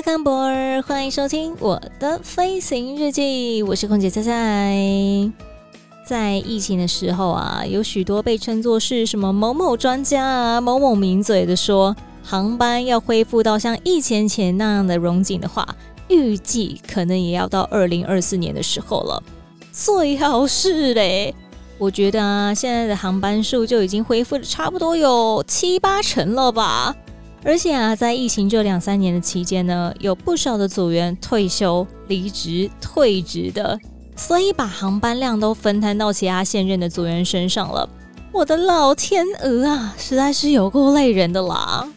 Welcome aboard，欢迎收听我的飞行日记，我是空姐菜菜。在疫情的时候啊，有许多被称作是什么某某专家啊、某某名嘴的说，航班要恢复到像疫情前那样的荣景的话，预计可能也要到二零二四年的时候了。最好是嘞，我觉得啊，现在的航班数就已经恢复的差不多有七八成了吧。而且啊，在疫情这两三年的期间呢，有不少的组员退休、离职、退职的，所以把航班量都分摊到其他现任的组员身上了。我的老天鹅啊，实在是有够累人的啦！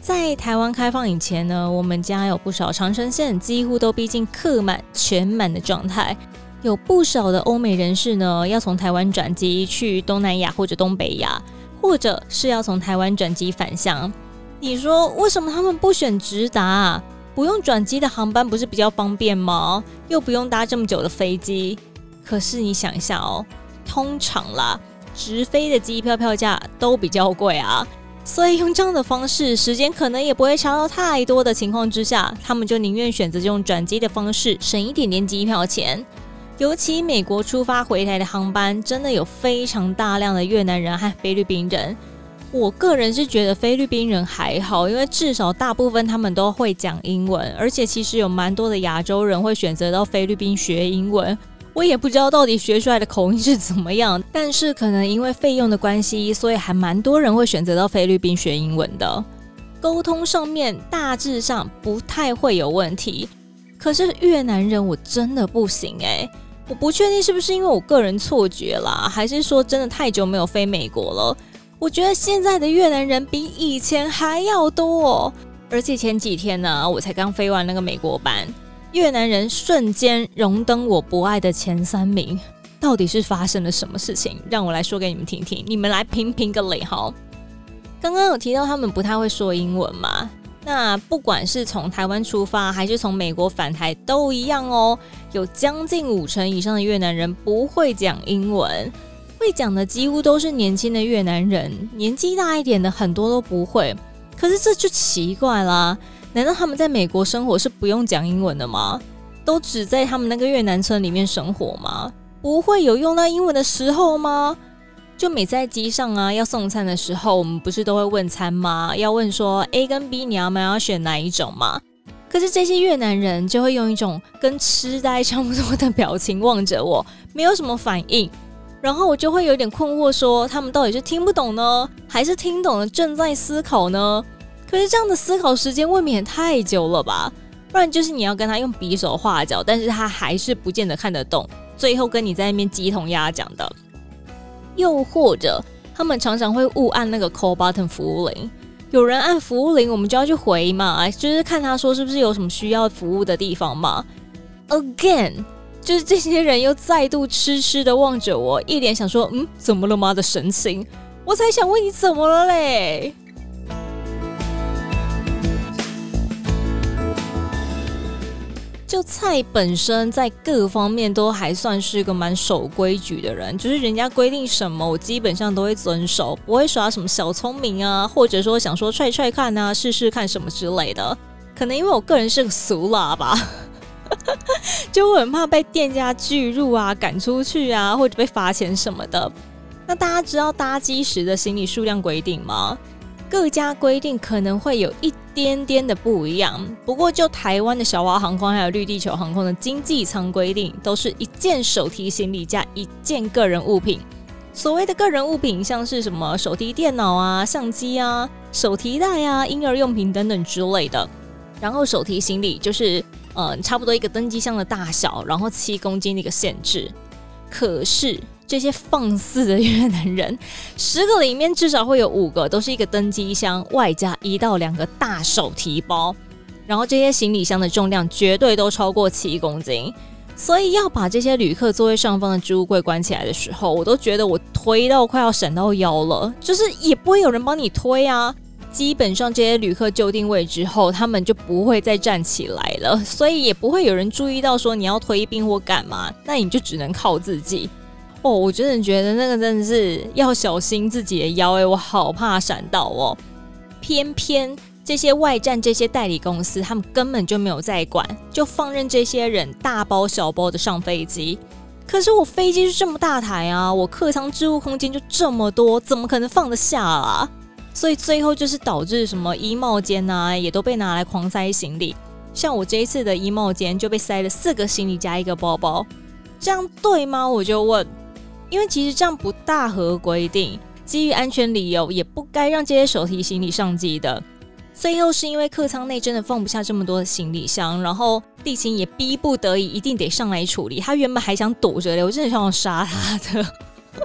在台湾开放以前呢，我们家有不少长程线几乎都逼近客满、全满的状态，有不少的欧美人士呢，要从台湾转机去东南亚或者东北亚。或者是要从台湾转机返乡，你说为什么他们不选直达？不用转机的航班不是比较方便吗？又不用搭这么久的飞机。可是你想一下哦，通常啦，直飞的机票票价都比较贵啊，所以用这样的方式，时间可能也不会差到太多的情况之下，他们就宁愿选择用转机的方式，省一点点机票钱。尤其美国出发回台的航班，真的有非常大量的越南人和菲律宾人。我个人是觉得菲律宾人还好，因为至少大部分他们都会讲英文，而且其实有蛮多的亚洲人会选择到菲律宾学英文。我也不知道到底学出来的口音是怎么样，但是可能因为费用的关系，所以还蛮多人会选择到菲律宾学英文的。沟通上面大致上不太会有问题，可是越南人我真的不行欸。我不确定是不是因为我个人错觉啦，还是说真的太久没有飞美国了。我觉得现在的越南人比以前还要多哦，而且前几天呢，我才刚飞完那个美国班，越南人瞬间荣登我不爱的前三名。到底是发生了什么事情？让我来说给你们听听，你们来评评个理哈。刚刚有提到他们不太会说英文嘛？那不管是从台湾出发，还是从美国返台，都一样哦。有将近五成以上的越南人不会讲英文，会讲的几乎都是年轻的越南人，年纪大一点的很多都不会。可是这就奇怪啦，难道他们在美国生活是不用讲英文的吗？都只在他们那个越南村里面生活吗？不会有用到英文的时候吗？就每在机上啊，要送餐的时候，我们不是都会问餐吗？要问说 A 跟 B，你要不要选哪一种吗？可是这些越南人就会用一种跟痴呆差不多的表情望着我，没有什么反应。然后我就会有点困惑，说他们到底是听不懂呢，还是听懂了正在思考呢？可是这样的思考时间未免也太久了吧？不然就是你要跟他用比手画脚，但是他还是不见得看得懂，最后跟你在那边鸡同鸭讲的。又或者，他们常常会误按那个 call button 服务铃，有人按服务铃，我们就要去回嘛，就是看他说是不是有什么需要服务的地方嘛。Again，就是这些人又再度痴痴的望着我，一脸想说嗯，怎么了吗的神情。我才想问你怎么了嘞？就菜本身在各方面都还算是个蛮守规矩的人，就是人家规定什么，我基本上都会遵守，不会耍什么小聪明啊，或者说想说踹踹看啊，试试看什么之类的。可能因为我个人是个俗辣吧，就我很怕被店家拒入啊、赶出去啊，或者被罚钱什么的。那大家知道搭机时的行李数量规定吗？各家规定可能会有一点点的不一样，不过就台湾的小华航空还有绿地球航空的经济舱规定，都是一件手提行李加一件个人物品。所谓的个人物品，像是什么手提电脑啊、相机啊、手提袋啊、婴儿用品等等之类的。然后手提行李就是呃差不多一个登机箱的大小，然后七公斤的一个限制。可是这些放肆的越南人，十个里面至少会有五个都是一个登机箱，外加一到两个大手提包，然后这些行李箱的重量绝对都超过七公斤。所以要把这些旅客座位上方的置物柜关起来的时候，我都觉得我推到快要闪到腰了，就是也不会有人帮你推啊。基本上这些旅客就定位之后，他们就不会再站起来了，所以也不会有人注意到说你要推冰或干嘛，那你就只能靠自己。哦，我真的觉得那个真的是要小心自己的腰诶，我好怕闪到哦。偏偏。这些外站这些代理公司，他们根本就没有在管，就放任这些人大包小包的上飞机。可是我飞机是这么大台啊，我客舱置物空间就这么多，怎么可能放得下啊？所以最后就是导致什么衣帽间啊，也都被拿来狂塞行李。像我这一次的衣帽间就被塞了四个行李加一个包包，这样对吗？我就问，因为其实这样不大合规定，基于安全理由，也不该让这些手提行李上机的。最后是因为客舱内真的放不下这么多的行李箱，然后地勤也逼不得已，一定得上来处理。他原本还想躲着的，我真的想要杀他的。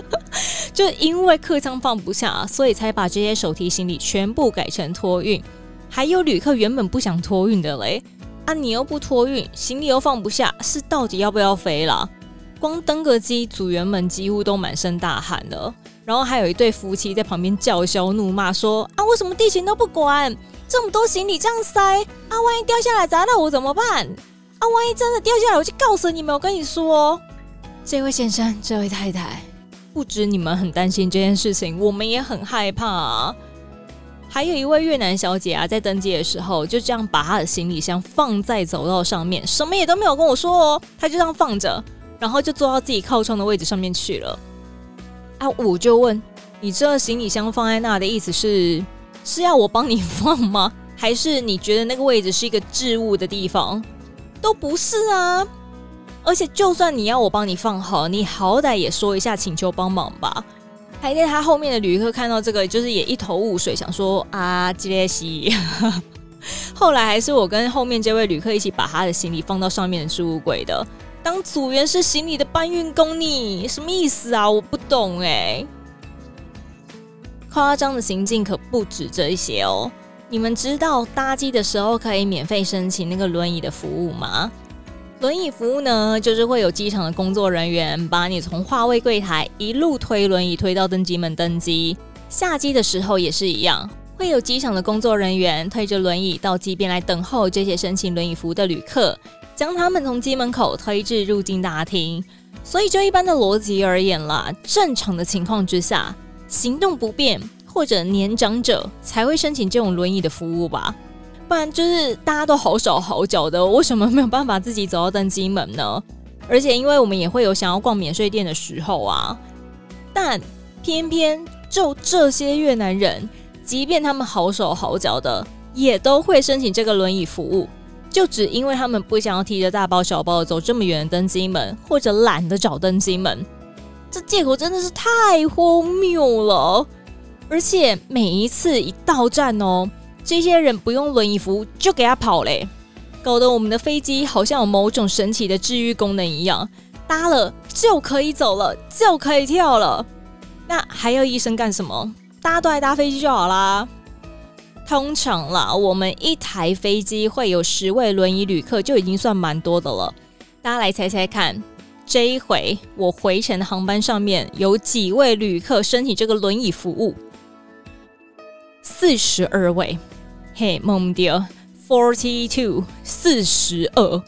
就因为客舱放不下，所以才把这些手提行李全部改成托运。还有旅客原本不想托运的嘞，啊，你又不托运，行李又放不下，是到底要不要飞了？光登个机，组员们几乎都满身大汗了。然后还有一对夫妻在旁边叫嚣怒骂说：“啊，为什么地形都不管？”这么多行李这样塞啊，万一掉下来砸到我怎么办？啊，万一真的掉下来，我就告诉你们。我跟你说，这位先生，这位太太，不止你们很担心这件事情，我们也很害怕啊。还有一位越南小姐啊，在登机的时候就这样把她的行李箱放在走道上面，什么也都没有跟我说哦，她就这样放着，然后就坐到自己靠窗的位置上面去了。啊，我就问你，这行李箱放在那的意思是？是要我帮你放吗？还是你觉得那个位置是一个置物的地方？都不是啊！而且就算你要我帮你放好，你好歹也说一下请求帮忙吧。还在他后面的旅客看到这个，就是也一头雾水，想说啊，杰列西。后来还是我跟后面这位旅客一起把他的行李放到上面的置物柜的。当组员是行李的搬运工，你什么意思啊？我不懂哎、夸张的行径可不止这一些哦！你们知道搭机的时候可以免费申请那个轮椅的服务吗？轮椅服务呢，就是会有机场的工作人员把你从划位柜台一路推轮椅推到登机门登机。下机的时候也是一样，会有机场的工作人员推着轮椅到机边来等候这些申请轮椅服务的旅客，将他们从机门口推至入境大厅。所以就一般的逻辑而言啦，正常的情况之下。行动不便或者年长者才会申请这种轮椅的服务吧，不然就是大家都好手好脚的，为什么没有办法自己走到登机门呢？而且因为我们也会有想要逛免税店的时候啊，但偏偏就这些越南人，即便他们好手好脚的，也都会申请这个轮椅服务，就只因为他们不想要提着大包小包走这么远的登机门，或者懒得找登机门。这借口真的是太荒谬了，而且每一次一到站哦，这些人不用轮椅服务就给他跑嘞，搞得我们的飞机好像有某种神奇的治愈功能一样，搭了就可以走了，就可以跳了。那还要医生干什么？大家都来搭飞机就好啦。通常啦，我们一台飞机会有十位轮椅旅客就已经算蛮多的了。大家来猜猜看。这一回我回程的航班上面有几位旅客申请这个轮椅服务？四十二位，嘿，懵掉，forty two，四十二，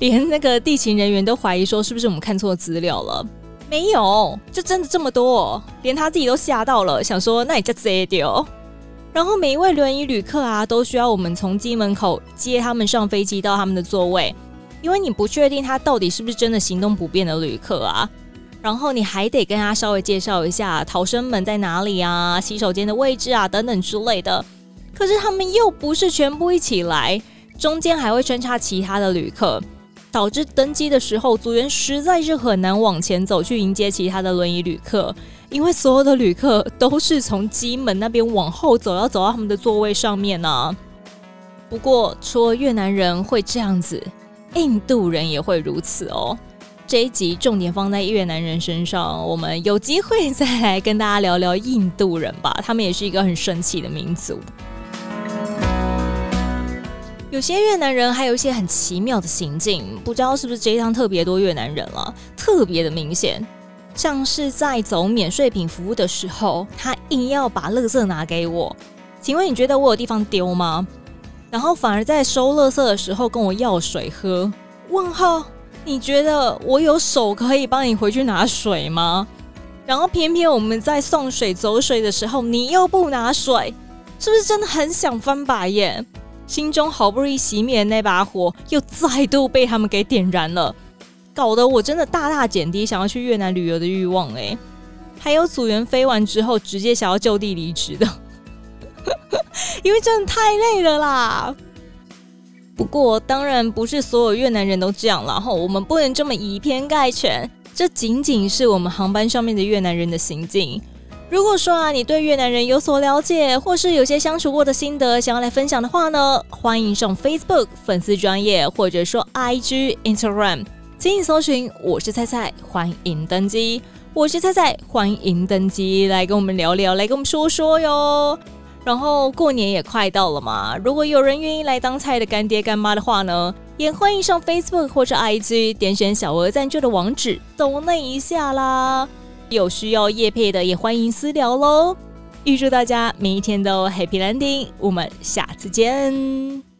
连那个地勤人员都怀疑说是不是我们看错资料了？没有，就真的这么多，连他自己都吓到了，想说那你就这掉。然后每一位轮椅旅客啊，都需要我们从机门口接他们上飞机到他们的座位。因为你不确定他到底是不是真的行动不便的旅客啊，然后你还得跟他稍微介绍一下逃生门在哪里啊、洗手间的位置啊等等之类的。可是他们又不是全部一起来，中间还会穿插其他的旅客，导致登机的时候组员实在是很难往前走去迎接其他的轮椅旅客，因为所有的旅客都是从机门那边往后走，要走到他们的座位上面呢、不过除了越南人会这样子。印度人也会如此哦。这一集重点放在越南人身上，我们有机会再来跟大家聊聊印度人吧。他们也是一个很神奇的民族。有些越南人还有一些很奇妙的行径，不知道是不是这一趟特别多越南人了，特别的明显。像是在走免税品服务的时候，他硬要把垃圾拿给我。请问你觉得我有地方丢吗？然后反而在收垃圾的时候跟我要水喝。问号？你觉得我有手可以帮你回去拿水吗？然后偏偏我们在送水走水的时候，你又不拿水，是不是真的很想翻白眼？心中好不容易熄灭的那把火，又再度被他们给点燃了，搞得我真的大大减低想要去越南旅游的欲望。哎，还有组员飞完之后直接想要就地离职的，因为真的太累了啦。不过当然不是所有越南人都这样，然后我们不能这么以偏概全，这仅仅是我们航班上面的越南人的行径。如果说啊，你对越南人有所了解，或是有些相处过的心得想要来分享的话呢，欢迎上 Facebook 粉丝专业，或者说 IG Instagram，请你搜寻我是菜菜，欢迎登机。我是菜菜，欢迎登机，来跟我们聊聊，来跟我们说说哟。然后过年也快到了嘛，如果有人愿意来当菜的干爹干妈的话呢，也欢迎上 Facebook 或者 IG 点选小额赞助的网址，抖那一下啦。有需要叶配的也欢迎私聊喽！预祝大家每一天都 Happy Landing，我们下次见。